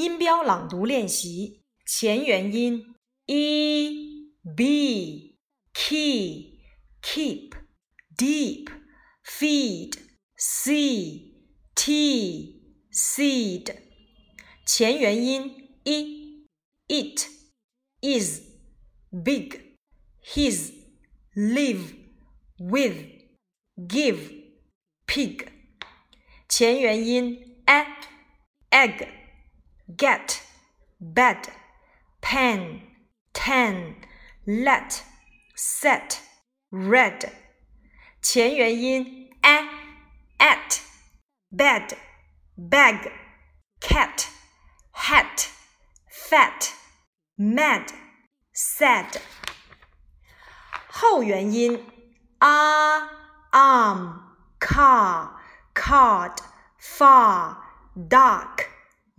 音标朗读练习前元音 e b key keep deep feed see t seed 前元音 e it is big his live with give pig 前元音 a egg get, bed, pen, ten, let, set, red。前元音 a, at, bed, bag, cat, hat, fat, mad, sad。后元音 a, arm, car, card, far, dark。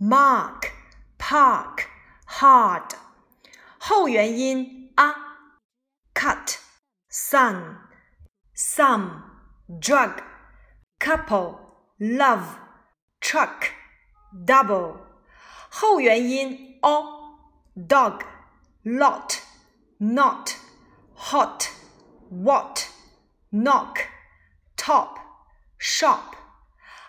mark, park, hard，后元音 a, cut, sun, some, drug, couple, love, truck, double，后元音 o, dog, lot, not, hot, what, knock, top, shop，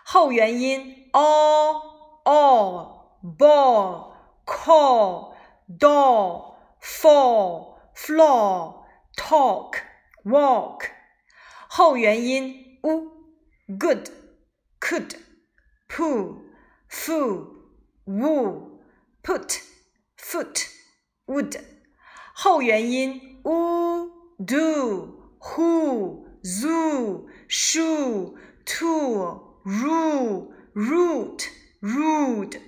后元音 o。 all, ball, call, door, fall, floor, talk, walk。后元音 u good, could, pull, fool, woo, put, foot, would。后元音 u do, who, zoo, shoe, tool, rule, root。 rude。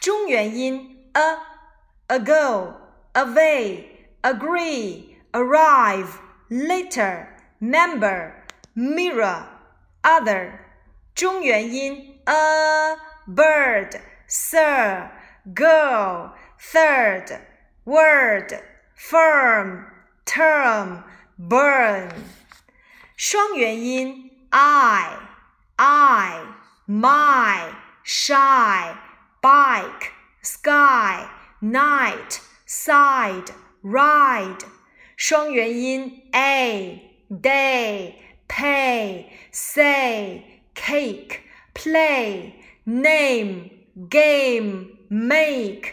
中元音 a, ago, away, agree, arrive, later, member, mirror, other。中元音 a, bird, sir, girl, third, word, firm, term, burn。双元音 i, I, my。 shy, bike, sky, night, side, ride。双元音 a, day, pay, say, cake, play, name, game, make。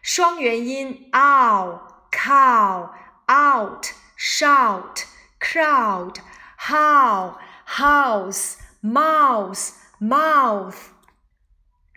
双元音 ow, cow, out, shout, crowd, how, house, mouse, mouth。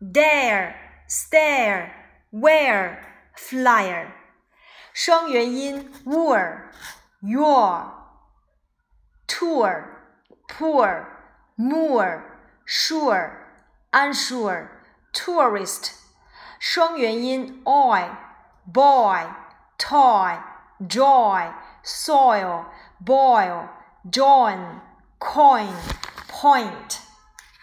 dare, stare, wear, flyer。双元音 were, your, tour, poor, moor, sure, unsure, tourist。双元音 oil, boy, toy, joy, soil, boil, join, coin, point。